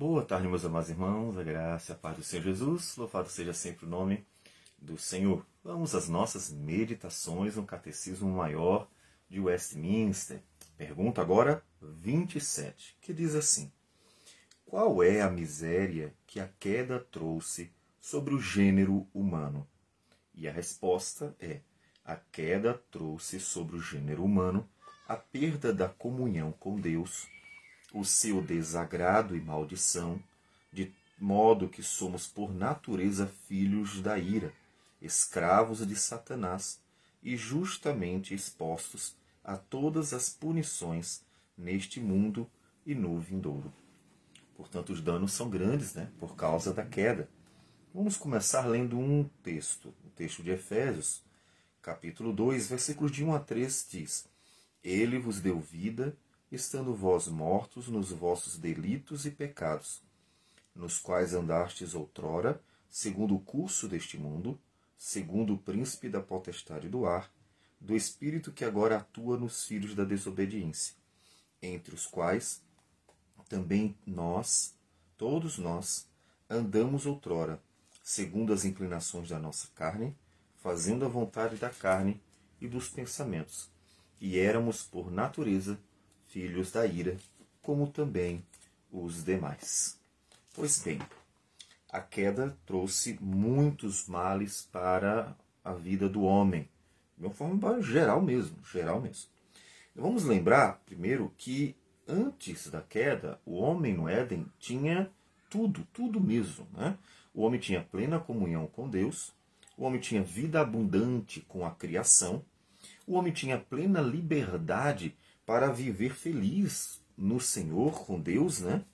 Boa tarde, meus amados irmãos, a graça e a paz do Senhor Jesus, louvado seja sempre o nome do Senhor. Vamos às nossas meditações no Catecismo Maior de Westminster. Pergunta agora 27, que diz assim: Qual é a miséria que a queda trouxe sobre o gênero humano? E a resposta é: a queda trouxe sobre o gênero humano a perda da comunhão com Deus o seu desagrado e maldição, de modo que somos por natureza filhos da ira, escravos de Satanás e justamente expostos a todas as punições neste mundo e no vindouro. Portanto, os danos são grandes, né, por causa da queda. Vamos começar lendo um texto, o texto de Efésios, capítulo 2, versículos de 1 a 3 diz: Ele vos deu vida estando vós mortos nos vossos delitos e pecados, nos quais andastes outrora, segundo o curso deste mundo, segundo o príncipe da potestade do ar, do espírito que agora atua nos filhos da desobediência, entre os quais também nós, todos nós, andamos outrora, segundo as inclinações da nossa carne, fazendo a vontade da carne e dos pensamentos, e éramos, por natureza, filhos da ira, como também os demais. Pois bem, a queda trouxe muitos males para a vida do homem, de uma forma geral mesmo, geral mesmo. Vamos lembrar primeiro que antes da queda, o homem no Éden tinha tudo, tudo mesmo. Né? O homem tinha plena comunhão com Deus, o homem tinha vida abundante com a criação, o homem tinha plena liberdade para viver feliz no Senhor, com Deus, né?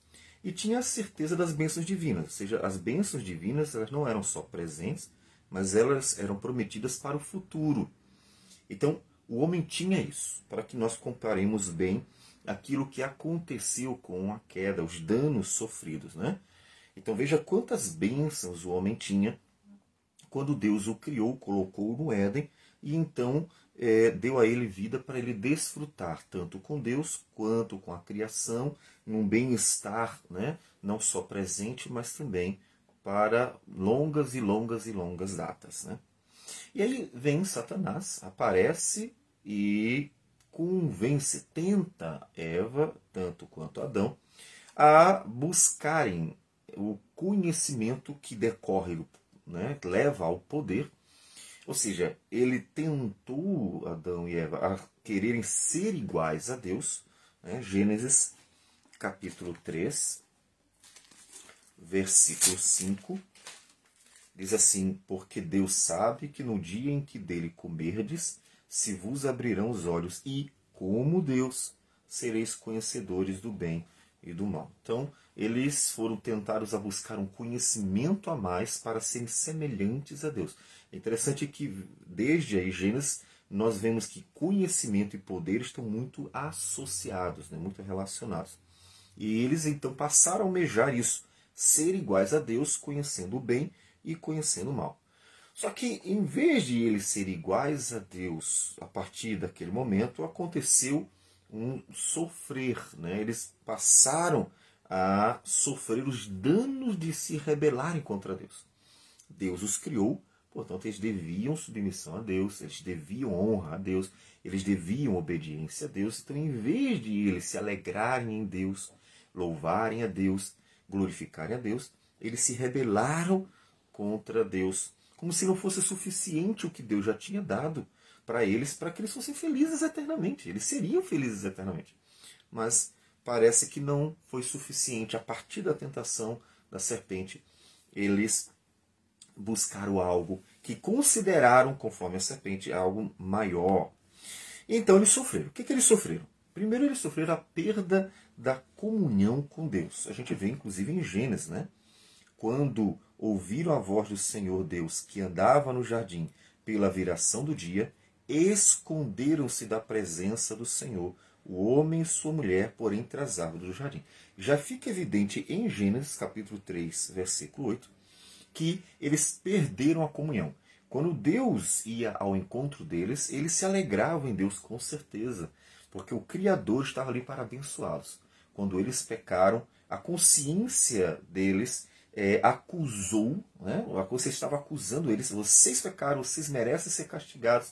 E tinha a certeza das bênçãos divinas. Ou seja, as bênçãos divinas elas não eram só presentes, mas elas eram prometidas para o futuro. Então, o homem tinha isso, para que nós comparemos bem aquilo que aconteceu com a queda, os danos sofridos, né? Então veja quantas bênçãos o homem tinha quando Deus o criou, colocou no Éden, e então é, deu a ele vida para ele desfrutar tanto com Deus quanto com a criação, num bem-estar, né? não só presente, mas também para longas e longas e longas datas. Né? E aí vem Satanás, aparece e convence, tenta Eva, tanto quanto Adão, a buscarem o conhecimento que decorre, né, leva ao poder, ou seja, ele tentou Adão e Eva a quererem ser iguais a Deus. Né? Gênesis capítulo 3, versículo 5. Diz assim: Porque Deus sabe que no dia em que dele comerdes, se vos abrirão os olhos, e, como Deus, sereis conhecedores do bem e do mal. Então, eles foram tentados a buscar um conhecimento a mais para serem semelhantes a Deus. É interessante que, desde a Gênesis, nós vemos que conhecimento e poder estão muito associados, né, muito relacionados. E eles então passaram a almejar isso, ser iguais a Deus, conhecendo o bem e conhecendo o mal. Só que, em vez de eles serem iguais a Deus a partir daquele momento, aconteceu um sofrer. Né? Eles passaram a sofrer os danos de se rebelarem contra Deus. Deus os criou Portanto, eles deviam submissão a Deus, eles deviam honra a Deus, eles deviam obediência a Deus. Então, em vez de eles se alegrarem em Deus, louvarem a Deus, glorificarem a Deus, eles se rebelaram contra Deus, como se não fosse suficiente o que Deus já tinha dado para eles, para que eles fossem felizes eternamente. Eles seriam felizes eternamente. Mas parece que não foi suficiente. A partir da tentação da serpente, eles buscaram algo que consideraram, conforme a serpente, algo maior. Então eles sofreram. O que, que eles sofreram? Primeiro, eles sofreram a perda da comunhão com Deus. A gente vê, inclusive, em Gênesis, né? Quando ouviram a voz do Senhor Deus que andava no jardim pela viração do dia, esconderam-se da presença do Senhor, o homem e sua mulher, por entre as árvores do jardim. Já fica evidente em Gênesis capítulo 3, versículo 8, que eles perderam a comunhão. Quando Deus ia ao encontro deles, eles se alegravam em Deus com certeza, porque o Criador estava ali para abençoá-los. Quando eles pecaram, a consciência deles é, acusou, né? consciência estava acusando eles, vocês pecaram, vocês merecem ser castigados.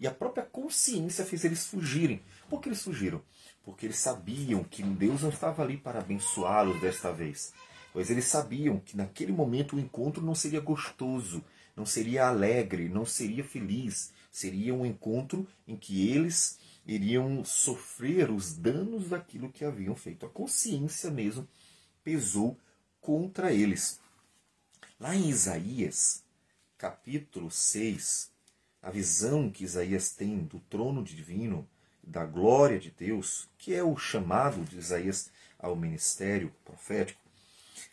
E a própria consciência fez eles fugirem. Por que eles fugiram? Porque eles sabiam que Deus não estava ali para abençoá-los desta vez. Pois eles sabiam que naquele momento o encontro não seria gostoso, não seria alegre, não seria feliz. Seria um encontro em que eles iriam sofrer os danos daquilo que haviam feito. A consciência mesmo pesou contra eles. Lá em Isaías, capítulo 6, a visão que Isaías tem do trono divino, da glória de Deus, que é o chamado de Isaías ao ministério profético,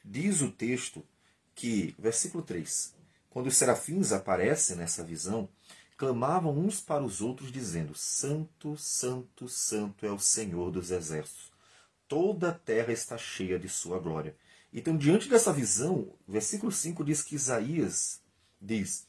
diz o texto que, versículo 3, quando os serafins aparecem nessa visão, clamavam uns para os outros, dizendo: Santo, Santo, Santo é o Senhor dos exércitos. Toda a terra está cheia de sua glória. Então, diante dessa visão, versículo 5 diz que Isaías diz: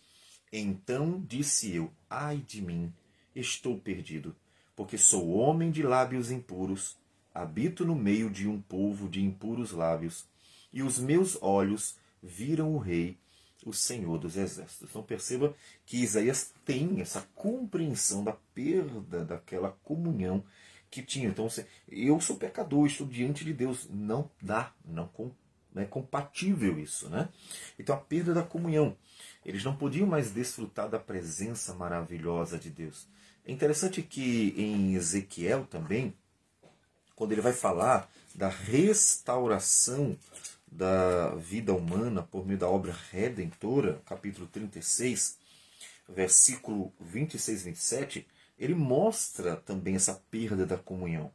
Então disse eu: Ai de mim, estou perdido, porque sou homem de lábios impuros, habito no meio de um povo de impuros lábios, e os meus olhos viram o Rei, o Senhor dos Exércitos. Então perceba que Isaías tem essa compreensão da perda daquela comunhão que tinha. Então, eu sou pecador, estou diante de Deus. Não dá, não é compatível isso, né? Então a perda da comunhão. Eles não podiam mais desfrutar da presença maravilhosa de Deus. É interessante que em Ezequiel também, quando ele vai falar da restauração da vida humana por meio da obra redentora, capítulo 36, versículo 26 e 27, ele mostra também essa perda da comunhão,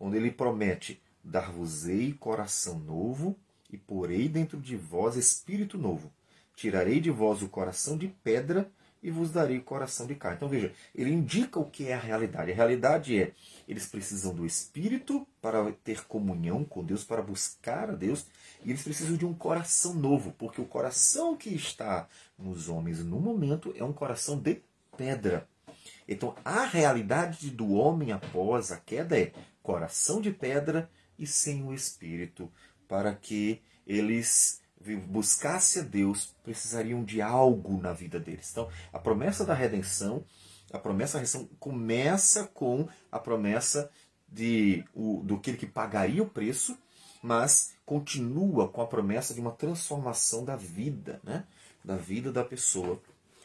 onde ele promete: Dar-vos-ei coração novo e porei dentro de vós espírito novo. Tirarei de vós o coração de pedra e vos darei o coração de carne. Então veja, ele indica o que é a realidade. A realidade é, eles precisam do espírito para ter comunhão com Deus, para buscar a Deus, e eles precisam de um coração novo, porque o coração que está nos homens no momento é um coração de pedra. Então a realidade do homem após a queda é coração de pedra e sem o espírito para que eles buscassem a Deus, precisariam de algo na vida deles. Então, a promessa da redenção, a promessa da redenção começa com a promessa de o, do que pagaria o preço, mas continua com a promessa de uma transformação da vida, né? da vida da pessoa,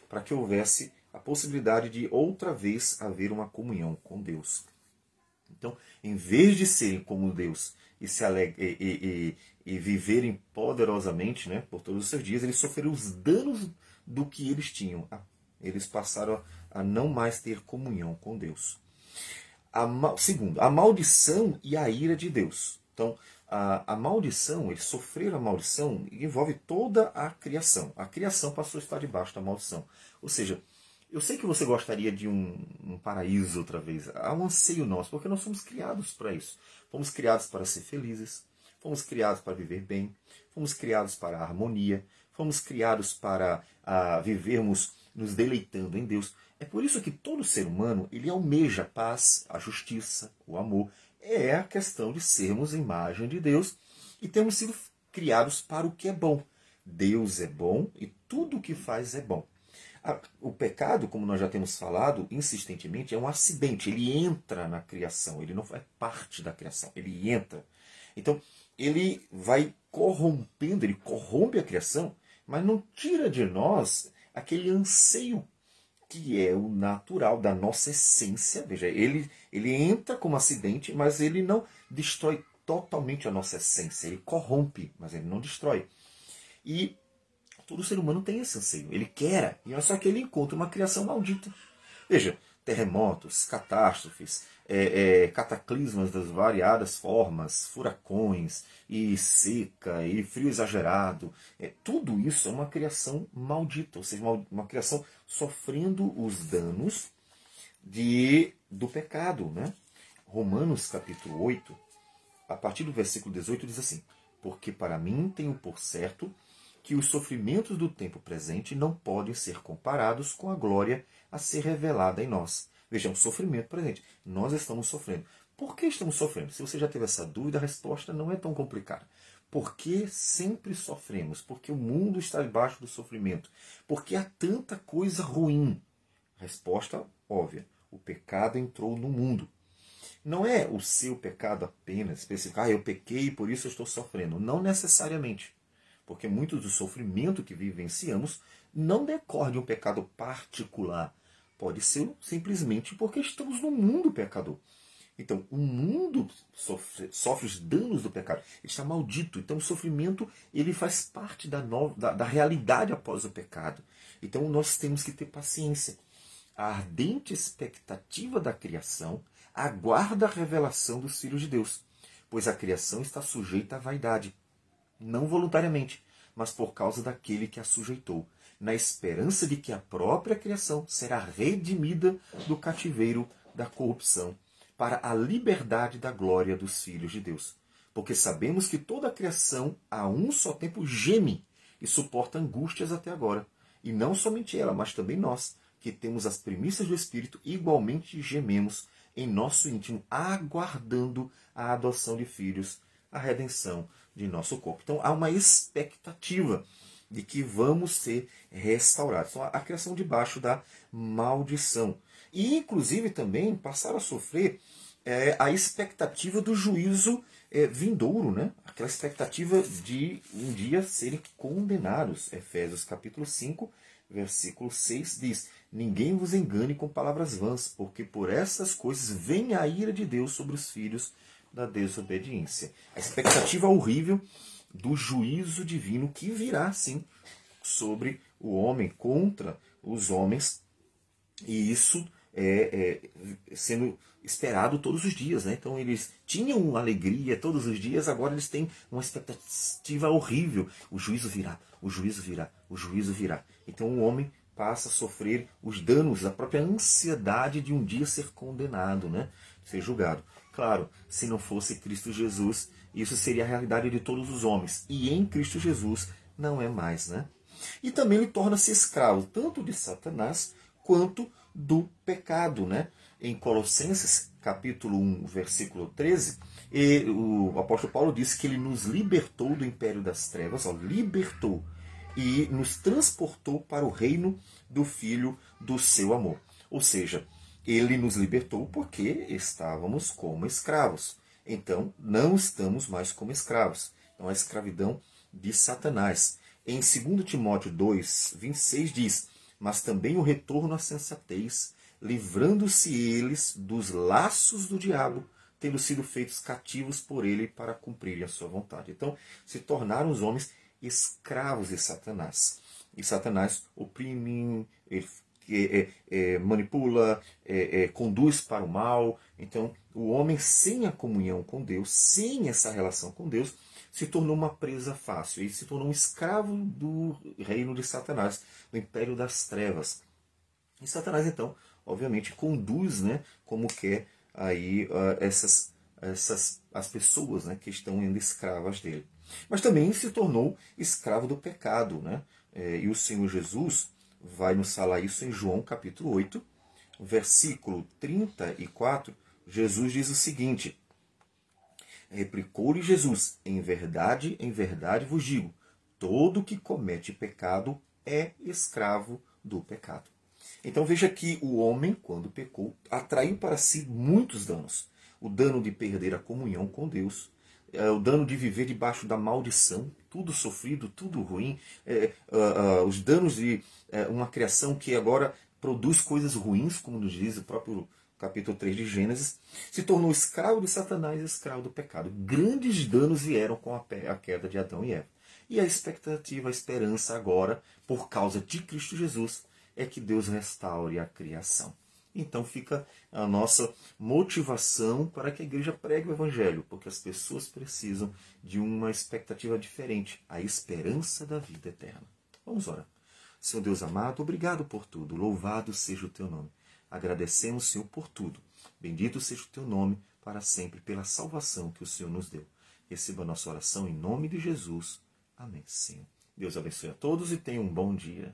para que houvesse a possibilidade de outra vez haver uma comunhão com Deus. Então, em vez de serem como Deus e, se aleg e, e, e, viverem poderosamente né, por todos os seus dias, eles sofreram os danos do que eles tinham. Ah, eles passaram a, não mais ter comunhão com Deus. A, segundo, a maldição e a ira de Deus. Então, a, a maldição, eles sofreram a maldição, envolve toda a criação. A criação passou a estar debaixo da maldição. Ou seja, eu sei que você gostaria de um, um, paraíso outra vez. Há um anseio nosso, porque nós fomos criados para isso. Fomos criados para ser felizes, fomos criados para viver bem, fomos criados para a harmonia, fomos criados para a, vivermos nos deleitando em Deus. É por isso que todo ser humano ele almeja a paz, a justiça, o amor. É a questão de sermos imagem de Deus e temos sido criados para o que é bom. Deus é bom e tudo o que faz é bom. O pecado, como nós já temos falado insistentemente, é um acidente. Ele entra na criação, ele não é parte da criação, ele entra. Então, ele vai corrompendo, ele corrompe a criação, mas não tira de nós aquele anseio que é o natural da nossa essência. Veja, ele, ele entra como acidente, mas ele não destrói totalmente a nossa essência. Ele corrompe, mas ele não destrói. E Todo ser humano tem esse anseio. Ele quer, e é só que ele encontra uma criação maldita. Veja, terremotos, catástrofes, é, é, cataclismas das variadas formas, furacões, e seca, e frio exagerado. É, tudo isso é uma criação maldita, ou seja, uma, uma criação sofrendo os danos de, do pecado. Né? Romanos capítulo 8, a partir do versículo 18, diz assim: Porque para mim tenho por certo que os sofrimentos do tempo presente não podem ser comparados com a glória a ser revelada em nós. Vejamos, sofrimento presente. Nós estamos sofrendo. Por que estamos sofrendo? Se você já teve essa dúvida, a resposta não é tão complicada. Por que sempre sofremos? Porque o mundo está debaixo do sofrimento? Porque há tanta coisa ruim? Resposta óbvia: o pecado entrou no mundo. Não é o seu pecado apenas, específico, ah, eu pequei e por isso eu estou sofrendo. Não necessariamente. Porque muito do sofrimento que vivenciamos não decorre de um pecado particular. Pode ser simplesmente porque estamos no mundo pecador. Então, o mundo sofre, sofre, os danos do pecado. Ele está maldito. Então, o sofrimento ele faz parte da, da, da realidade após o pecado. Então, nós temos que ter paciência. A ardente expectativa da criação aguarda a revelação dos filhos de Deus, pois a criação está sujeita à vaidade, não voluntariamente, mas por causa daquele que a sujeitou, na esperança de que a própria criação será redimida do cativeiro da corrupção para a liberdade da glória dos filhos de Deus. Porque sabemos que toda a criação a um só tempo geme e suporta angústias até agora. E não somente ela, mas também nós, que temos as premissas do Espírito, igualmente gememos em nosso íntimo, aguardando a adoção de filhos, a redenção de nosso corpo. Então há uma expectativa de que vamos ser restaurados. Então, a criação debaixo da maldição. E, inclusive, também passar a sofrer é, a expectativa do juízo é, vindouro, né? aquela expectativa de um dia serem condenados. Efésios capítulo 5, versículo 6 diz: Ninguém vos engane com palavras vãs, porque por essas coisas vem a ira de Deus sobre os filhos da desobediência. A expectativa horrível do juízo divino que virá, sim, sobre o homem, contra os homens, e isso é, é, sendo esperado todos os dias. Né? Então eles tinham alegria todos os dias, agora eles têm uma expectativa horrível. O juízo virá, o juízo virá, o juízo virá. Então o homem passa a sofrer os danos, a própria ansiedade de um dia ser condenado, né? ser julgado. Claro, se não fosse Cristo Jesus, isso seria a realidade de todos os homens. E em Cristo Jesus não é mais. Né? E também ele torna-se escravo tanto de Satanás quanto do pecado, né? Em Colossenses, capítulo 1, versículo 13, e o apóstolo Paulo diz que ele nos libertou do império das trevas, ó, libertou, e nos transportou para o reino do Filho do seu amor. Ou seja, ele nos libertou porque estávamos como escravos. Então, não estamos mais como escravos. Então, a escravidão de Satanás. Em 2 Timóteo 2, 26 diz: mas também o retorno à sensatez, livrando-se eles dos laços do diabo, tendo sido feitos cativos por ele para cumprirem a sua vontade. Então, se tornaram os homens escravos de Satanás. E Satanás oprime, é, é, manipula, é, é, conduz para o mal. Então, o homem sem a comunhão com Deus, sem essa relação com Deus, se tornou uma presa fácil e se tornou um escravo do reino de Satanás, do império das trevas. E Satanás, então, obviamente, conduz né, como quer aí uh, essas, essas as pessoas né, que estão ainda escravas dele. Mas também se tornou escravo do pecado. Né? É, e o Senhor Jesus vai nos falar isso em João capítulo 8, versículo 34. Jesus diz o seguinte: Replicou-lhe Jesus: Em verdade, em verdade vos digo: todo que comete pecado é escravo do pecado. Então veja que o homem, quando pecou, atraiu para si muitos danos. O dano de perder a comunhão com Deus, é, o dano de viver debaixo da maldição, tudo sofrido, tudo ruim, é, uh, uh, os danos de uh, uma criação que agora produz coisas ruins, como nos diz o próprio capítulo 3 de Gênesis, se tornou escravo de Satanás e escravo do pecado. Grandes danos vieram com a queda de Adão e Eva. E a expectativa, a esperança agora, por causa de Cristo Jesus, é que Deus restaure a criação. Então fica a nossa motivação para que a igreja pregue o Evangelho, porque as pessoas precisam de uma expectativa diferente, a esperança da vida eterna. Vamos orar. Senhor Deus amado, obrigado por tudo, louvado seja o teu nome. Agradecemos, Senhor, por tudo. Bendito seja o teu nome para sempre, pela salvação que o Senhor nos deu. Receba a nossa oração em nome de Jesus. Amém, Senhor. Deus abençoe a todos e tenha um bom dia.